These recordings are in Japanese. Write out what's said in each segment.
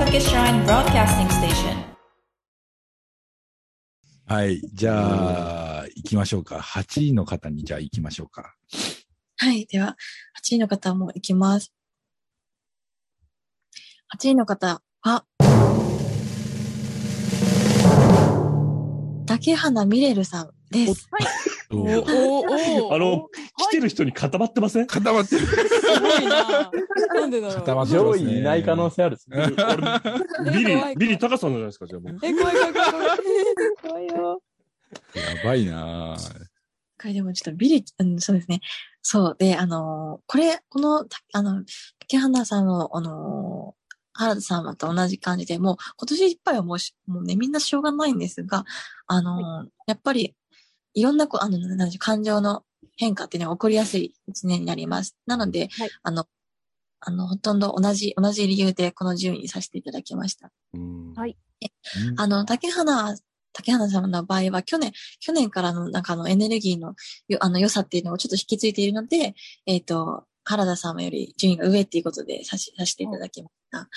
Nantucket Shrine Broadcasting Station. はい。じゃあ、行きましょうか。8位の方にじゃあ行きましょうか。はい。では、8位の方もいきます。8位の方は、竹花ミレルさんです。おおおお あの、来てる人に固まってません？固まってる。すごいな。なんでだろう。固まってま上すね。位いない可能性あるっすね。ビリ、ビリ高さんじゃないですか、じゃあもう。え、怖い怖い怖い怖い。怖いよ。やばいなぁこれでもちょっとビリ、うん、そうですね。そう。で、あのーこれ、この、たあの、竹花さんの、あのー原田さんと同じ感じで、もう今年いっぱいはもうし、もうね、みんなしょうがないんですが、あのーやっぱり、いろんなこ、あの、なんでしょう感情の変化っていうのが起こりやすい一年になります。なので、はいあの、あの、ほとんど同じ、同じ理由でこの順位にさせていただきました。うんはいうんあの、竹花、竹花様の場合は、去年、去年からの、なんかあの、エネルギーの、よあの、良さっていうのをちょっと引き継いでいるので、えっ、と、原田様より順位が上っていうことでさし、させていただきました。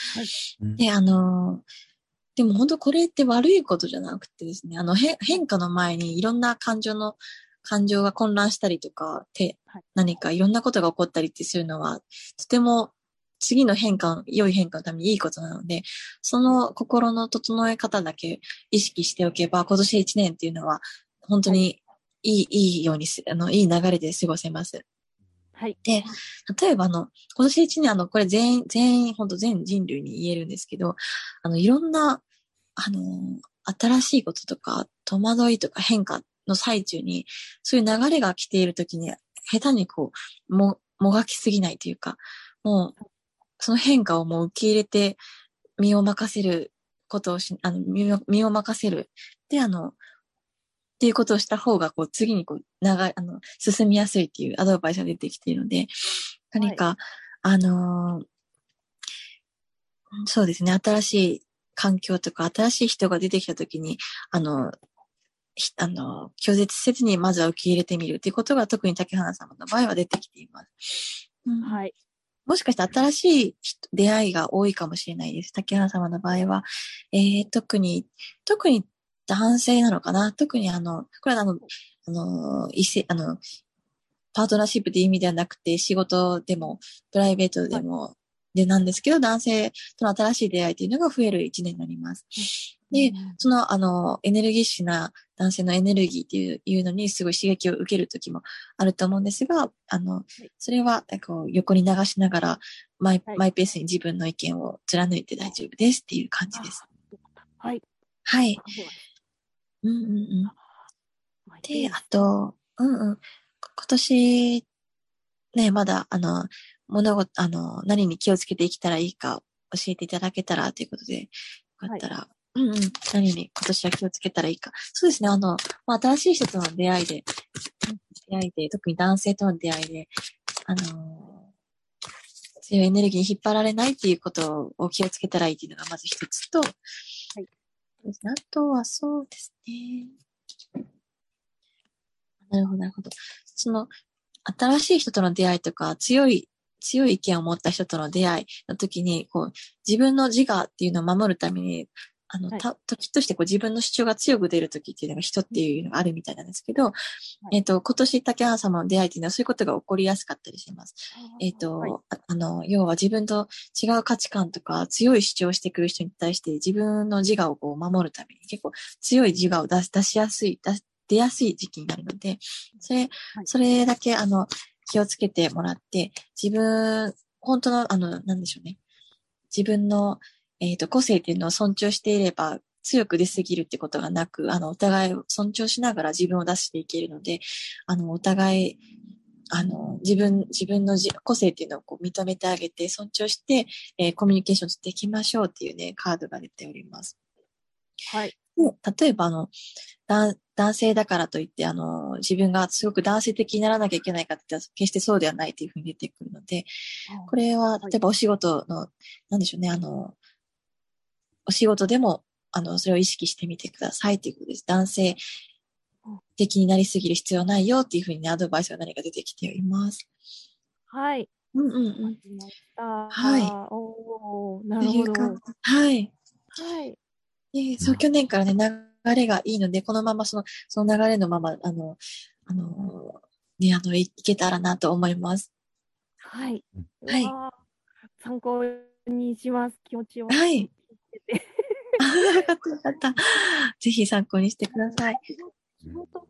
うんで、あのーでも本当これって悪いことじゃなくてですね、あの、変変化の前にいろんな感情の、感情が混乱したりとか、てはい、何かいろんなことが起こったりってするのは、とても次の変化、良い変化のためにいいことなので、その心の整え方だけ意識しておけば、今年1年っていうのは、本当にいい、いいようにす、あの、いい流れで過ごせます。はい。で、例えばあの、今年1年あの、これ全員、全員、本当全人類に言えるんですけど、あの、いろんな、あの、新しいこととか、戸惑いとか変化の最中に、そういう流れが来ているときに、下手にこう、も、もがきすぎないというか、もう、その変化をもう受け入れて、身を任せることをし、あの、身を任せる。で、あの、っていうことをした方が、こう、次にこう、長い、あの、進みやすいっていうアドバイスが出てきているので、何か、あのーそうですね、新しい環境とか、新しい人が出てきたときに、あの、ひあの、拒絶せずにまずは受け入れてみるっていうことが特に竹花様の場合は出てきています。うんはい。もしかして新しい人出会いが多いかもしれないです。竹原様の場合は。えー、特に、特に男性なのかな？特にあの、これはあの、あの、異性、あの、パートナーシップっていう意味ではなくて、仕事でも、プライベートでも、でなんですけど、男性との新しい出会いというのが増える一年になります。で、その、あの、エネルギッシュな男性のエネルギーっていういうのにすごい刺激を受ける時もあると思うんですが、あの、それは、こう、横に流しながら、マイ、はいマイペースに自分の意見を貫いて大丈夫ですっていう感じです。はい。はい。うんうんうん。で、あと、うんうん。今年、ね、まだ、あの、物事、あの、何に気をつけて生きたらいいか教えていただけたらということで、よかったら、うんうん。何に今年は気をつけたらいいか。そうですね、あの、まあ、新しい人との出会いで、出会いで、特に男性との出会いで、あの強いエネルギーに引っ張られないっていうことを気をつけたらいいっていうのがまず一つと、あとはそうですね。なるほど、なるほど。その、新しい人との出会いとか、強い、強い意見を持った人との出会いの時に、こう、自分の自我っていうのを守るために、あの、はい。た、時としてこう自分の主張が強く出る時っていうのが人っていうのがあるみたいなんですけど、えっ、と、今年竹原様の出会いっていうのはそういうことが起こりやすかったりします。えっ、と、はい。ああの、要は自分と違う価値観とか強い主張をしてくる人に対して自分の自我をこう守るために結構強い自我を出し出しやすい、出し出やすい時期になるので、それ、はい。それだけあの、気をつけてもらって、自分、本当の、あの、なんでしょうね。自分の、えっ、と、個性っていうのを尊重していれば、強く出すぎるってことがなく、あの、お互いを尊重しながら自分を出していけるので、あの、お互い、あの、自分、自分のじ個性っていうのをこう認めてあげて、尊重して、えーコミュニケーションしていきましょうっていうね、カードが出ております。はい。で例えば、あの、男男性だからといって、あの、自分がすごく男性的にならなきゃいけないかって言ったら、決してそうではないというふうに出てくるので、これは、例えばお仕事の、なんでしょうね、あの、お仕事でも、あの、それを意識してみてくださいということです。男性的になりすぎる必要ないよっていうふうにね、アドバイスが何か出てきています。はい。うんうんうん。はいおなとるほど。はい。はい。でそう、去年からね、流れがいいので、このままその、その流れのまま、あの、あの、ね、あの、いいけたらなと思います。はい。はい参考にします。気持ちを。はい。あよかったよかった。ぜひ参考にしてください。仕事は、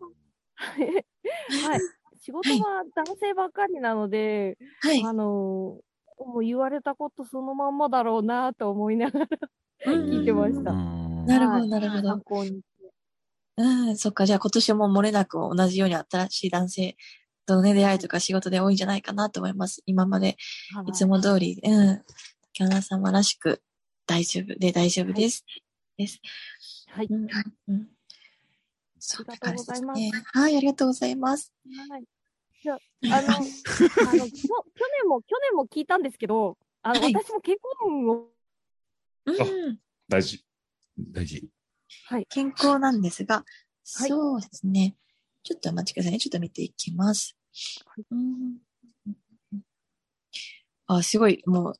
はい。仕事は男性ばっかりなので、はい。あのー、もう言われたことそのまんまだろうなと思いながらうん聞いてました。うんなるほど、はいなるほど参。考に。うん、そっか。じゃあ今年も漏れなく同じように新しい男性とのね、出会いとか仕事で多いんじゃないかなと思います。今まではいいつも通り、うん。竹花様らしく大丈夫で大丈夫です。です。はい。うん。うん。そありがとうございますね。はい、ありがとうございます。はい。じゃあ、あの、あの、去年も、去年も聞いたんですけど、あの、はい私も結婚運を、うん。大事。大事。はい。健康なんですが、はいそうですね。ちょっとお待ちくださいね。ちょっと見ていきます。うんあ、すごい、もう、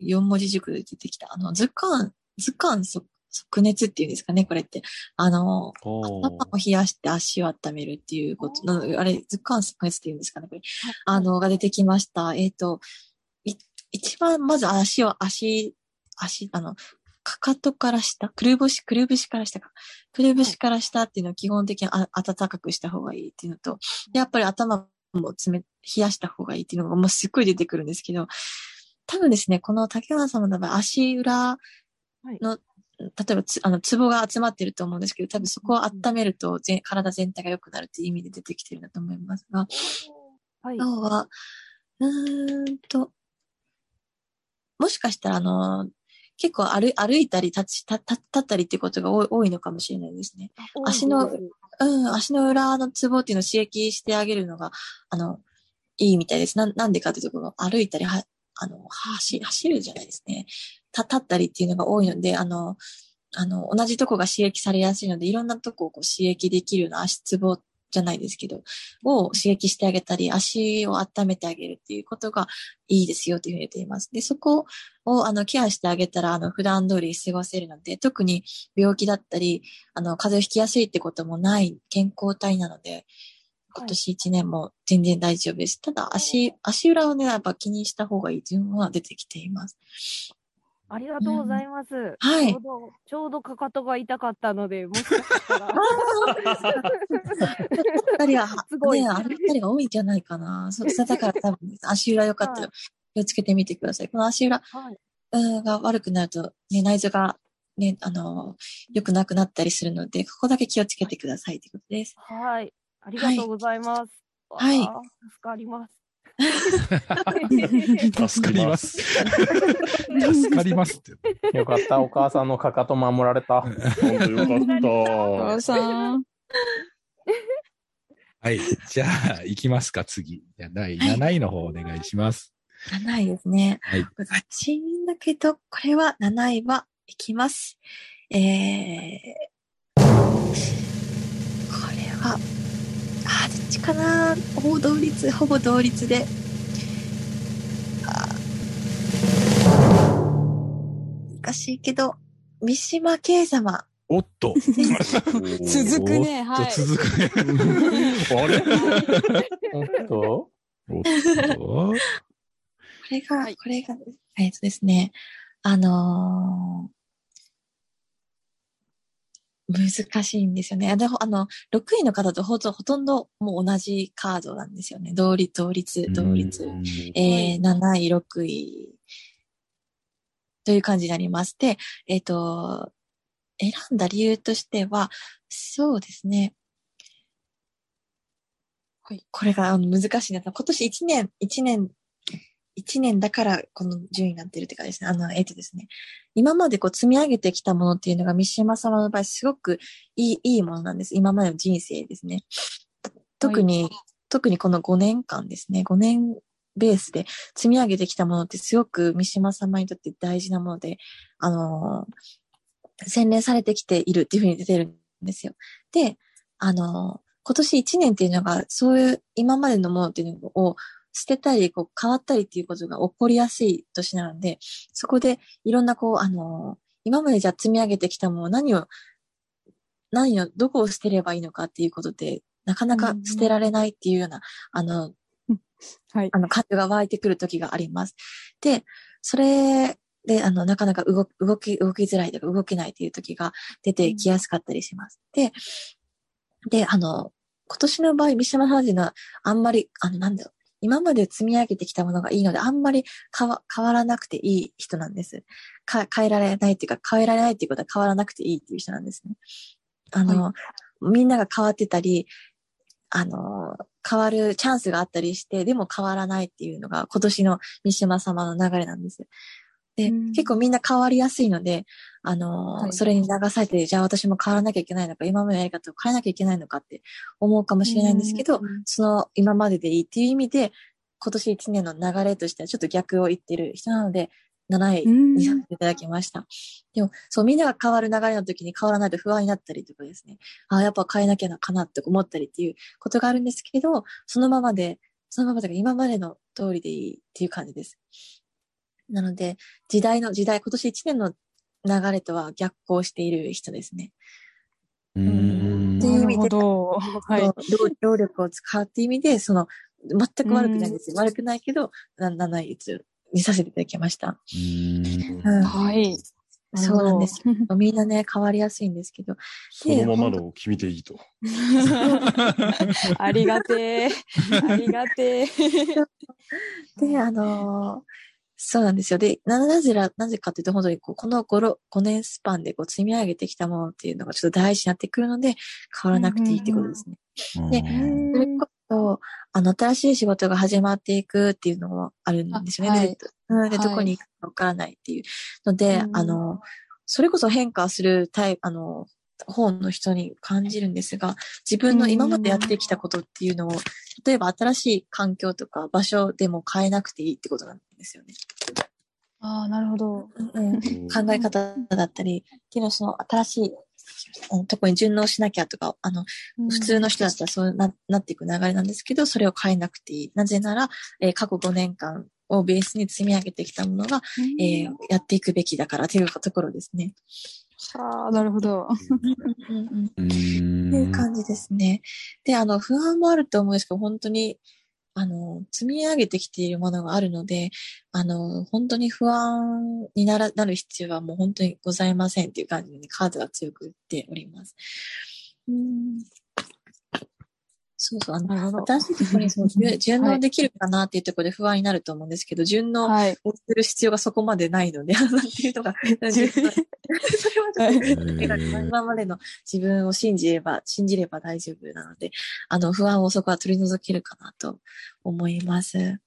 四文字熟で出てきた。あの、図鑑、図鑑即即熱っていうんですかね、これって。あの、お頭を冷やして足を温めるっていうこと、なのあれ、図鑑即熱っていうんですかね、これ。あの、が出てきました。えっ、と、い、一番、まず足を、足、足、あの、かかとから下、くるぶし、くるぶしから下か。くるぶしから下っていうのを基本的にあ暖かくした方がいいっていうのと、でやっぱり頭も冷、冷やした方がいいっていうのがもうすっごい出てくるんですけど、多分ですね、この竹原様の場合、足裏の、例えばつ、あの、ツボが集まってると思うんですけど、多分そこを温めると全、体全体が良くなるっていう意味で出てきてるんだと思いますが、はい。今日は、うーんと、もしかしたら、あの、結構歩歩いたり立ち、立立ったりっていうことが多い多いのかもしれないですね。足のうん、足の裏のツボっていうのを刺激してあげるのが、あの、いいみたいです。なんなんでかというと、歩いたりは、あの、走、走るじゃないですね。た、立ったりっていうのが多いので、あの、あの、同じとこが刺激されやすいので、いろんなとこをこう刺激できるような足ツボじゃないですけど、を刺激してあげたり、足を温めてあげるっていうことがいいですよというふうに言っています。で、そこを、あの、ケアしてあげたら、あの、普段通り過ごせるので、特に病気だったり、あの、風邪をひきやすいってこともない健康体なので、今年一年も全然大丈夫です。ただ、足、足裏をね、やっぱ気にした方がいいというのは出てきています。ありがとうございます。はいちょうど、ちょうどかかとが痛かったので、もしかしたら。二人は、すごいね、あれ二人が多いんじゃないかな。そう、だから多分、足裏よかったら気をつけてみてください。この足裏はい。うんが悪くなると、ね、内臓が、ね、あの、良くなくなったりするので、ここだけ気をつけてくださいということです。はい。ありがとうございます。はい助かります。助かります。助かりますって。よかった。お母さんのかかと守られた。本当よかった。母さん。はい。じゃあ、行きますか、次。じゃあ、第7位の方お願いします。7位ですね。はい。これガチンだけど、これは7位はいきます。えー、これは、どっちかなほぼ同率、ほぼ同率で。難しいけど、三島慶様。おっと。続くね。おっとはい。続くね。あれ？おっと？おっと？これが、はいこれが、えっとですね、あのー難しいんですよね。であの、6位の方とほとほとんどもう同じカードなんですよね。同率、同率、同率。うんえー、7位、6位という感じになります。で、えっ、と、選んだ理由としては、そうですね。これこれがあの難しいな。今年1年、1年、1年だからこの順位になってるって感じですね。あの、えっ、とですね。今までこう積み上げてきたものっていうのが三島様の場合すごくいい、いいものなんです。今までの人生ですね。特に、特にこの5年間ですね。5年ベースで積み上げてきたものってすごく三島様にとって大事なもので、あのー洗練されてきているっていうふうに出てるんですよ。で、あのー今年1年っていうのが、そういう今までのものっていうのを捨てたり、こう変わったりっていうことが起こりやすい年なので、そこでいろんなこう、あの、今までじゃあ積み上げてきたもの何を、何を、どこを捨てればいいのかっていうことで、なかなか捨てられないっていうような、あの、はいあ。の、感情が湧いてくる時があります。で、それで、あの、なかなか動き、動き、動きづらいとか動けないっていう時が出てきやすかったりします。で、で、あの、今年の場合、三島さんのは、あんまり、あの、なんだろう、今まで積み上げてきたものがいいので、あんまり変わらなくていい人なんです。か変えられないっていうか、変えられないっていうことは変わらなくていいっていう人なんですね。あの、みんなが変わってたり、あの、変わるチャンスがあったりして、でも変わらないっていうのが今年の三島様の流れなんです。で、うん結構みんな変わりやすいので、あの、はいそれに流されて、じゃあ私も変わらなきゃいけないのか、今までのやり方を変えなきゃいけないのかって思うかもしれないんですけど、うんその今まででいいっていう意味で、今年1年の流れとしてはちょっと逆を言ってる人なので、7位にさせていただきました。でも、そう、みんなが変わる流れの時に変わらないと不安になったりとかですね。ああ、やっぱ変えなきゃなかなって思ったりっていうことがあるんですけど、そのままで、そのままで今までの通りでいいっていう感じです。なので、時代の、時代、今年1年の流れとは逆行している人ですね。うーんっていう意味でなるほど。はい。労労力を使うっていう意味で、その、全く悪くないんですよ。悪くないけど、な7位にさせていただきました。うーんうんはい。そうなんですよ。みんなね、変わりやすいんですけど。そのままのを君でいいと。ありがてえ。ありがてえ。で、あのーそうなんですよ。で、ななぜら、なぜかというと、本当にこうこの5、5年スパンでこう積み上げてきたものっていうのがちょっと大事になってくるので、変わらなくていいってことですね。でうんそれこそ、あの、新しい仕事が始まっていくっていうのもあるんですよね。あはいでどこに行くかわからないっていうので、うんあの、それこそ変化するタイプ、あの、方の人に感じるんですが、自分の今までやってきたことっていうのを、例えば新しい環境とか場所でも変えなくていいってことなんですよね。ああ、なるほど。うんうん考え方だったり、っていうのはその新しい、あの特に順応しなきゃとか、あの、普通の人だったらそうななっていく流れなんですけど、それを変えなくていい。なぜなら、えー過去5年間をベースに積み上げてきたものが、うんえーやっていくべきだからというところですね。ああ、なるほど。うんうんうんうーんっていう感じですね。で、あの、不安もあると思うんですけど、本当に、あの、積み上げてきているものがあるので、あの、本当に不安にならなる必要はもう本当にございませんっていう感じで、カードが強く言っております。うんそうそう、あの。新しいところにその 順順応できるかなっていうところで不安になると思うんですけど、順応はい。をする必要がそこまでないので、なんていうのが、それはちょっと今までの自分を信じれば、信じれば大丈夫なので、あの、不安をそこは取り除けるかなと思います。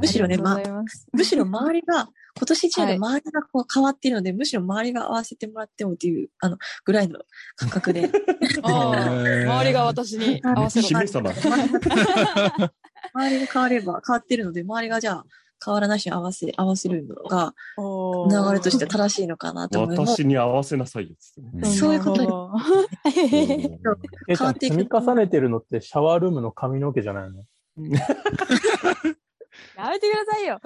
むしろねます。むしろ周りが、今年一年で周りがこう変わっているので、むしろ周りが合わせてもらってもっていう、あの、ぐらいの感覚で。周りが私に合わせろ。周りが変われば変わってるので、周りがじゃあ変わらない人に合わせ、合わせるのが流れとして正しいのかなと思います。私に合わせなさいよ、つってね。そういうこと変わっていく。積み重ねてるのってシャワールームの髪の毛じゃないの？やめてくださいよ。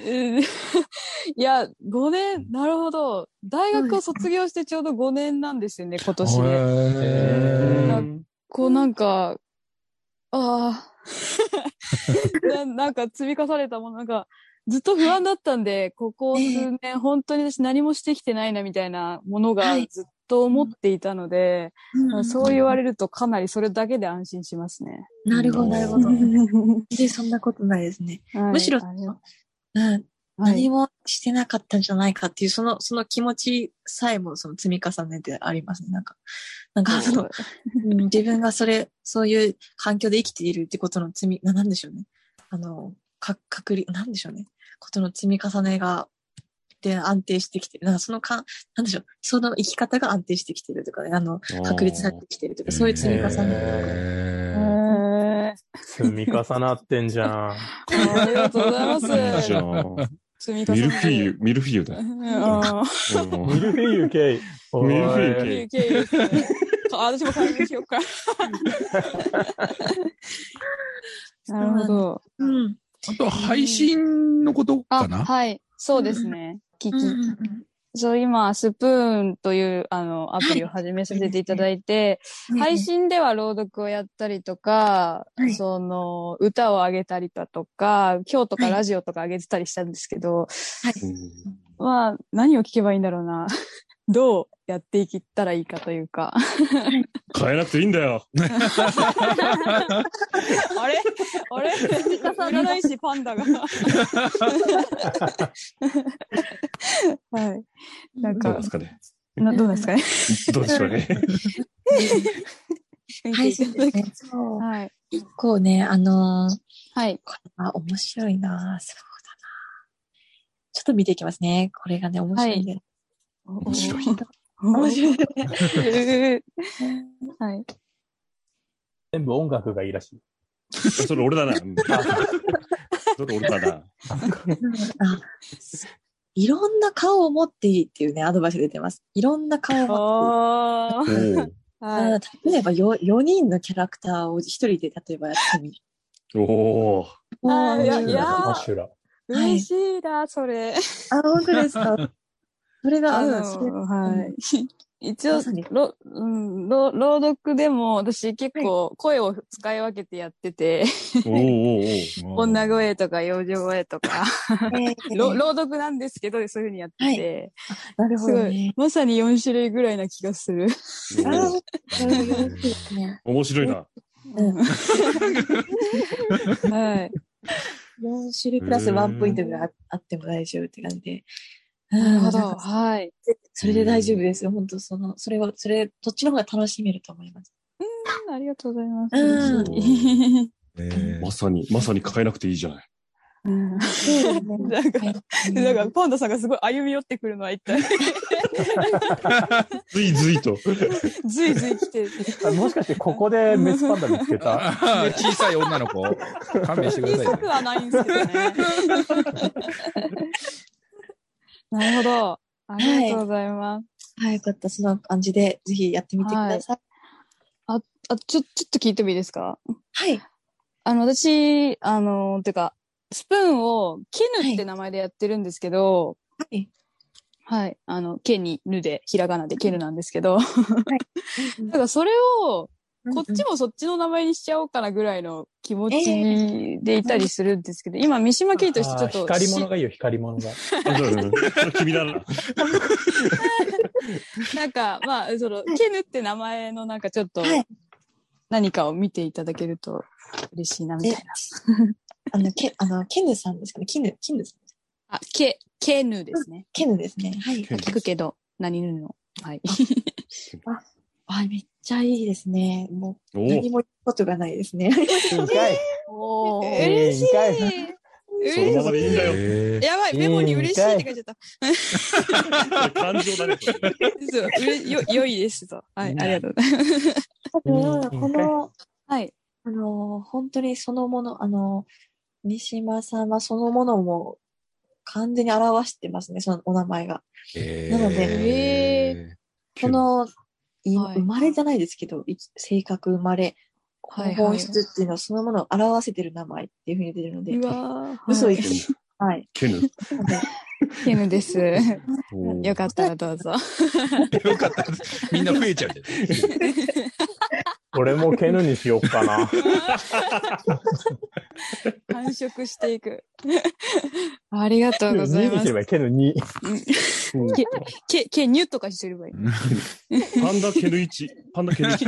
うんいや、5年、なるほど。大学を卒業してちょうど5年なんですよね、今年で。こうなんか、ああ な、なんか積み重ねたもの、なんか、ずっと不安だったんで、ここ数年、本当に私何もしてきてないなみたいなものがはいずっと思っていたので、うんそう言われるとかなりそれだけで安心しますね。なるほど、なるほど。は で、そんなことないですね。いむしろうん。はい何もしてなかったんじゃないかっていう、その、その気持ちさえもその積み重ねてありますね。なんか、なんかその、うん自分がそれ、そういう環境で生きているってことの積み、ななんでしょうね。あの、か、確率、なんでしょうね。ことの積み重ねが、で安定してきてる。なんかそのか、なんでしょう。その生き方が安定してきてるとかね、あの、確立されてきてるとか、そういう積み重ね。積み重なってんじゃん。ありがとうございます。ミルフィーユ、ミルフィーユだミルフィーユ系。ミルフィーユー系私も解明しようか。なるほど。うん。あと、配信のことあ、かな？はい。そうですね。聞き。うんうんうん。そう、今、スプーンという、あの、アプリを始めさせていただいて、配信では朗読をやったりとか、はい。その、歌を上げたりだとか、今日とかはい。ラジオとか上げてたりしたんですけど、うん。まあ、何を聞けばいいんだろうな。どうやっていったらいいかというか。変えなくていいんだよ。あれ？あれ？いらないし、パンダが。はい。なんかどうです、かね？などうですかね？どうでしょうね。配信ですね。そう。はい。結構ね、あのーはい。これは面白いなそうだなちょっと見ていきますね。これがね、面白いんで。面白い。面白い。はい。全部音楽がい。い。らしい。それ俺だな。うんそれ俺だな。あい。ろんな顔を持ってい。い。ってい。うね、アドバイスが出てます。い。ろんな顔を持。っはい。てい。い。例えばよ4人のキャラクターを一人で例えばやってみる。おーあーい。やい。や。嬉しい。な、それ。あ、本当ですかそれが、あの、はい。一応まさに、ろ、うん、ろ朗読でも私結構声を使い分けてやってて、女声とか幼女声とか、朗読なんですけど、そういうふうにやってて、なるほどね。、まさに4種類ぐらいな気がする。面白いな。うん。はい。4種類プラスワンポイントがああっても大丈夫って感じで。なるほど。はい。それで大丈夫ですよ。本当その、それは、それ、どっちの方が楽しめると思います。ありがとうございます。うん まさに、まさに変えなくていいじゃない。うんそうですね。なんかはいなんか、パンダさんがすごい歩み寄ってくるのは一体、ずいずいと。ずいずい来て、あもしかしてここでメスパンダ見つけた？ー小さい女の子、勘弁してくださいね。小さくはないんですけどね。なるほど。ありがとうございます。はい、よかった。その感じで、ぜひやってみてください。あ、ちょ、ちょっと聞いてもいいですか？はい。あの、私、あの、てか、スプーンを、ケヌって名前でやってるんですけど、はい。はい。あの、ケに、ヌで、ひらがなでケヌなんですけど、だからそれを、こっちもそっちの名前にしちゃおうかなぐらいの気持ちでいたりするんですけど、今、三島ケイとしてちょっとあー光り物がいいよ、光り物が。君だな。なんか、まあ、その、ケヌって名前のなんかちょっとはい、何かを見ていただけると嬉しいな、みたいな。あの、け、あの、ケヌさんですかね？キヌ、キヌさん。あ、ケ、ケヌですね。ケヌですね。はい。聞くけど、何ぬの。はい。あ、めっちゃいいですね。もう、お何も言うことがないですね。えー嬉しいそのままでいいんだよ。えやばい、メモに嬉しいって書いちゃった。感情だね。よ、良いですと。はい、うんありがとうございます。多分、この、はい。あの、本当にそのもの、あの、三島さんはそのものも完全に表してますね、そのお名前が。ーなのでこの、いはい生まれじゃないですけど、い性格、生まれ、本質っていうのはそのものを表せてる名前っていうふうに出てるのでう、わー 嘘はい言ってはい。ケヌ。なのでケムです。よかったらどうぞ。よかったです。みんな増えちゃう。俺もケヌにしよっかな。繁殖していく。ありがとうござい2にますすれ。ばいい、ケヌ2。うんけ、け、け、ニュとかしてればいい。パンダケヌ1。パンダケヌ1。じ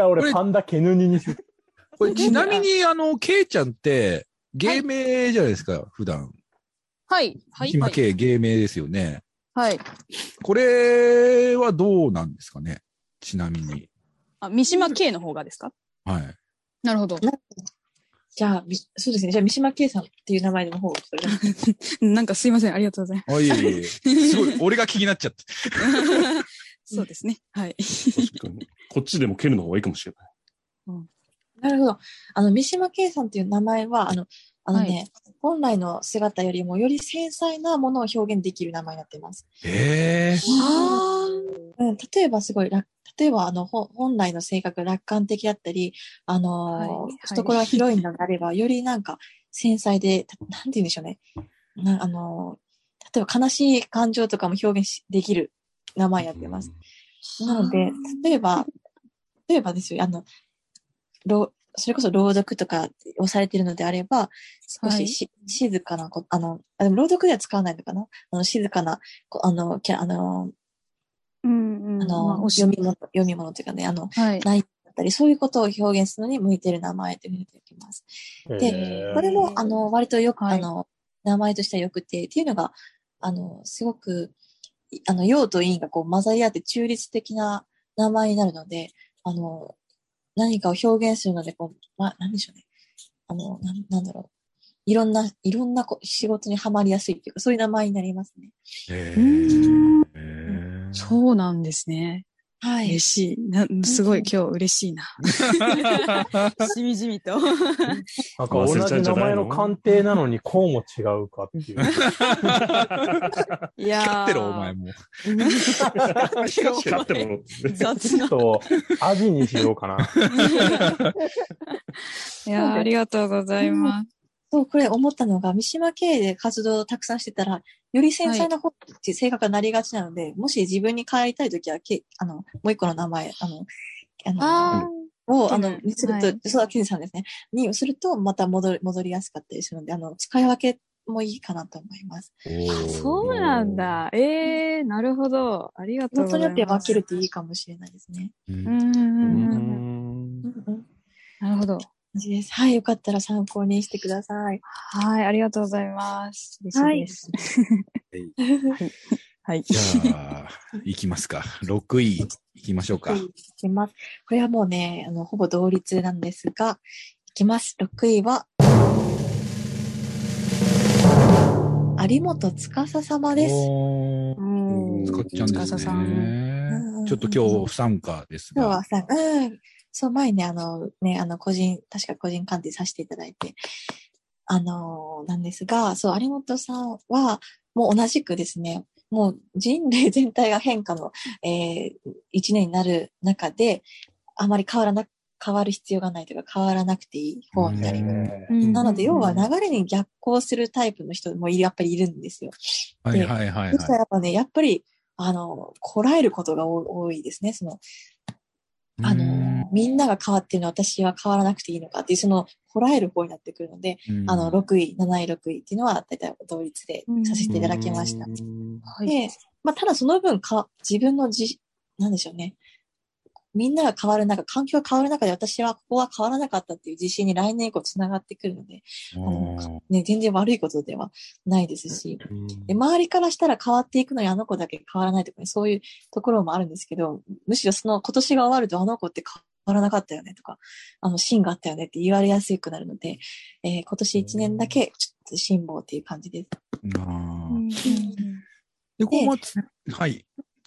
ゃあこれ俺パンダケヌ2にする。これちなみに、あの、ケイちゃんって、芸名じゃないですか、普段。はい。はい。はい。今ケイ芸名ですよね。はい。これはどうなんですかね？ちなみに。あ、三島 K の方がですか？はい。なるほど。じゃあ、みそうですね。じゃあ、三島圭さんっていう名前の方をそれがなんかすいません。ありがとうございまあ、いえいえ。すごい、俺が気になっちゃって。す。そうですね。はい。確かにこっちでもケヌの方がいいかもしれない。なるほど。あの、三島圭さんっていう名前は、あの、あのね、本来の姿よりもより繊細なものを表現できる名前になっています。ええあうん、例えばすごい楽、例えばあの、ほ本来の性格が楽観的だったり、あのーはいはい懐が広いのであれば、よりなんか繊細で、たなんて言うんでしょうね。なあのー例えば悲しい感情とかも表現しできる名前になってます。なので、例えば、例えばですよ、あの、ろそれこそ朗読とかをされているのであれば、少しし、静かなこ、あの、あでも朗読では使わないのかな？あの、静かな、こあの、キャあの、うんうん。あの、読み物、読み物というかね、あの、はい。内容だったり、そういうことを表現するのに向いている名前というふうに言っています。でこれも、あの、割とよく、はいあの、名前としてはよくて、っていうのが、あの、すごく、いあの、陽と陰がこう混ざり合って中立的な名前になるので、あの、何かを表現するので、こう、ま、なんでしょうね。あの、なんなんだろう。いろんな、いろんなこ仕事にはまりやすいっていうか、そういう名前になりますね。えうーんえそうなんですね。はい嬉。しい。なすごい今日嬉しいな。しみじみと。なんか同じ名前の鑑定なのにこうも違うかっていう。いやー光ってろ、お前も。光っても。雑な。ちょっと、アジにしようかな。いやーありがとうございます。そう、これ思ったのが、三島経営で活動をたくさんしてたら、より繊細な方っていう性格がなりがちなので、もし自分に変えたいときは、けあの、もう一個の名前、あの、あの、あを、あのにすると、はいそうだ、ケンさんですね。にすると、また戻り、戻りやすかったりするので、あの、使い分けもいいかなと思います。あ、そうなんだ。ええー、なるほど。ありがとうございます。本当によって分けるといいかもしれないですね。うんうん。なるほど。感じです。はい、よかったら参考にしてください。はい、ありがとうございます。嬉しいです。はい。じゃあ、いきますか。6位、いきましょうか。いきます。これはもうね、あの、ほぼ同率なんですが、いきます。6位は、有本司様です。うん使っちゃうんですね。ちょっと今日不参加ですが。今日はさ、うん。そう、前ね、あの、ね、あの、個人、確か個人鑑定させていただいて、あの、なんですが、そう、有本さんは、もう同じくですね、もう人類全体が変化の、えー、一年になる中で、あまり変わらな、変わる必要がないというか、変わらなくていい方になります。うんなので、要は流れに逆行するタイプの人もいるやっぱりいるんですよ。はいはいはいそしたはらやっぱね、やっぱり、あの、こらえることが多多いですね。その、い。あの、みんなが変わってるのは私は変わらなくていいのかっていう、その、こらえる方になってくるので、うんあの、6位、7位、6位っていうのは、大体同率でさせていただきました。はい。で、まあ、ただその分か、自分のじ、なんでしょうね。みんなが変わる中、環境が変わる中で私はここは変わらなかったっていう自信に来年以降つながってくるので、あのね、全然悪いことではないですし、で周りからしたら変わっていくのにあの子だけ変わらないとか、ね、そういうところもあるんですけど、むしろその今年が終わるとあの子って変わらなかったよねとか、あの芯があったよねって言われやすくなるので、えー今年1年だけちょっと辛抱っていう感じです。で、こうまつ、はい。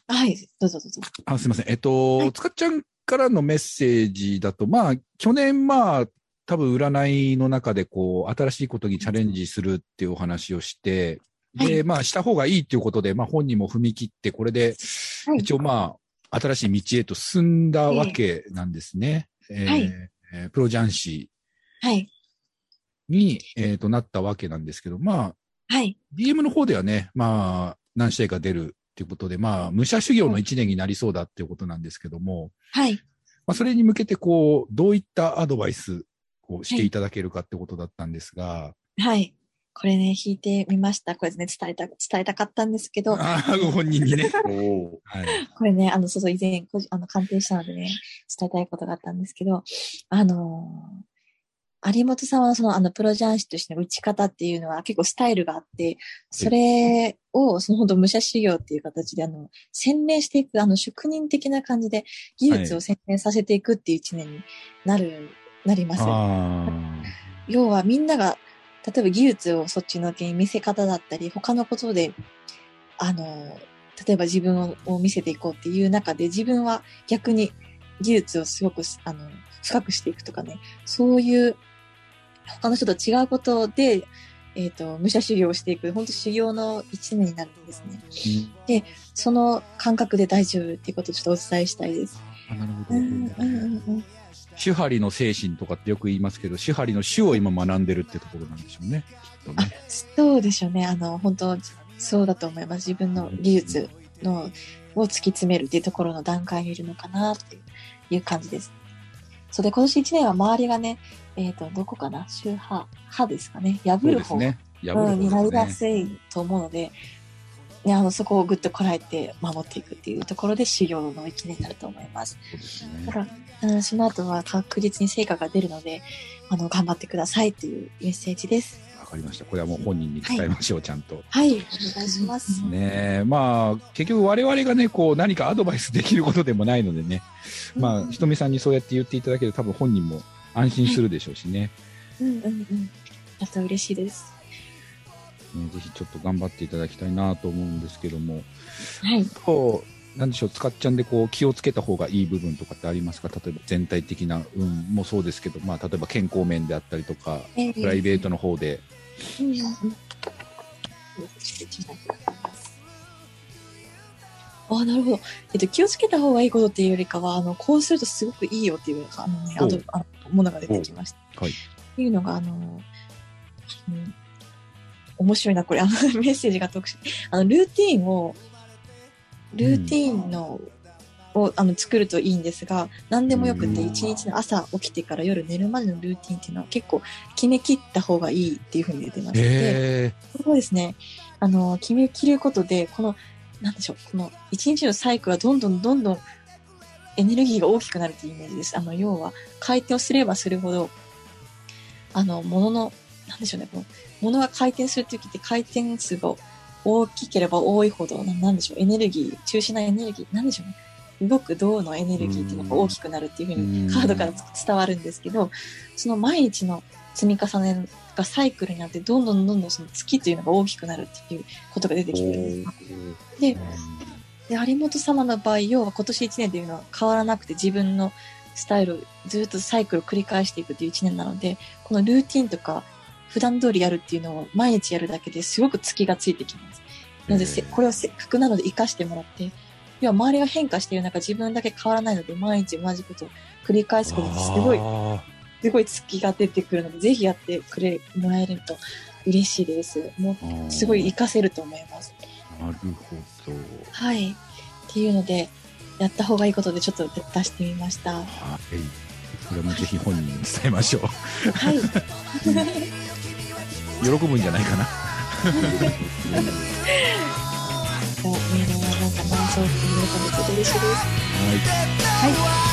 はい、どうぞどうぞ。あ、すみません。えっと、はいつかっちゃんからのメッセージだと、まあ、去年、まあ、多分占いの中で、こう、新しいことにチャレンジするっていうお話をして、で、はいまあ、した方がいいっていうことで、まあ、本人も踏み切って、これで、はい一応、まあ、新しい道へと進んだわけなんですね。えーはいえープロ雀士はい、に、えーとなったわけなんですけど、まあ、はい、DM の方ではね、まあ、何試合か出るっていうことで、まあ、武者修行の一年になりそうだっていうことなんですけども、はい、まあ、それに向けて、こう、どういったアドバイスをしていただけるかってことだったんですが、はい。これね、弾いてみました。これね、伝えた、伝えたかったんですけど、ああ、ご本人にね。おおはい。これね、あの、そうそう、以前、あの、鑑定したのでね、伝えたいことがあったんですけど、あのー有本さんはその、あの、プロ雀士としての打ち方っていうのは結構スタイルがあって、それを、その本当武者修行っていう形で、あの、洗練していく、あの、職人的な感じで技術を洗練させていくっていう一年になる、なります。あ要はみんなが、例えば技術をそっちのけに見せ方だったり、他のことで、あの、例えば自分をを見せていこうっていう中で、自分は逆に技術をすごくす、あの、深くしていくとかね、そういう他の人と違うことで、えっ、と、武者修行をしていく、本当修行の一年になるんですね。その感覚で大丈夫っていうことをちょっとお伝えしたいです。あなるほど。うんうんうんうん。手張りの精神とかってよく言いますけど、手張りの手を今学んでるってところなんでしょうね。きっとあね。そうでしょうね。あの、本当そうだと思います。自分の技術の、を突き詰めるっていうところの段階にいるのかなっていう感じです。それで今年1年は周りがね、えっ、と、どこかな？周波、歯ですかね？破る方、うん、になりやすいと思うので、ね、あの、そこをぐっとこらえて守っていくっていうところで修行の1年になると思います。すねだから、うん、その後は確実に成果が出るので、あの、頑張ってくださいっていうメッセージです。わかりました。これはもう本人に伝えましょう、ちゃんと。はい、お願いします。ねえ、まあ、結局我々がね、こう何かアドバイスできることでもないのでね、まあ、ひとみさんにそうやって言っていただけると多分本人も安心するでしょうしね。うんうんうん。だと嬉しいです。ねぜひちょっと頑張っていただきたいなと思うんですけども、はい。こう、なんでしょう、使っちゃんでこう気をつけた方がいい部分とかってありますか？例えば全体的な運もそうですけど、まあ、例えば健康面であったりとか、えープライベートの方で。うんあなるほど。えっと、気をつけた方がいいことっていうよりかは、あの、こうするとすごくいいよっていう、あのね、あのものが出てきました。はいっていうのが、あの、うん面白いな、これ、あの、メッセージが特殊。あの、ルーティンを、ルーティンの、をあの作るといいんですが、何でもよくて、うん一日の朝起きてから夜寝るまでのルーティンっていうのは結構決め切った方がいいっていうふうに出てまして、へそうですね。あの、決め切ることで、この、なんでしょう、この一日のサイクルはどんどんどんどんエネルギーが大きくなるというイメージです。あの、要は、回転をすればするほど、あの、物の、なんでしょうね、この、物が回転するときって回転数が大きければ多いほど、ななんでしょう、エネルギー、中心なエネルギー、なんでしょうね。動く銅のエネルギーっていうのが大きくなるっていうふううんにカードから伝わるんですけど、その毎日の積み重ねがサイクルになって、どんどんどんどんその月というのが大きくなるっていうことが出てきてるんです。で、で有本様の場合、要は今年1年というのは変わらなくて自分のスタイルをずっとサイクルを繰り返していくという1年なので、このルーティンとか普段通りやるっていうのを毎日やるだけですごく月がついてきます。なのでこれをせっかくなので活かしてもらって、要は周りが変化している中自分だけ変わらないので毎日同じことを繰り返すことですごいあすごい月が出てくるので、ぜひやってくれ、もらえると嬉しいです。もーう、すごい活かせると思います。なるほど。はい。っていうので、やった方がいいことでちょっと出してみました。はい。これもぜひ本人に伝えましょう。はい。喜ぶんじゃないかな。はなんか感想をくれると嬉しいです。はい。はい。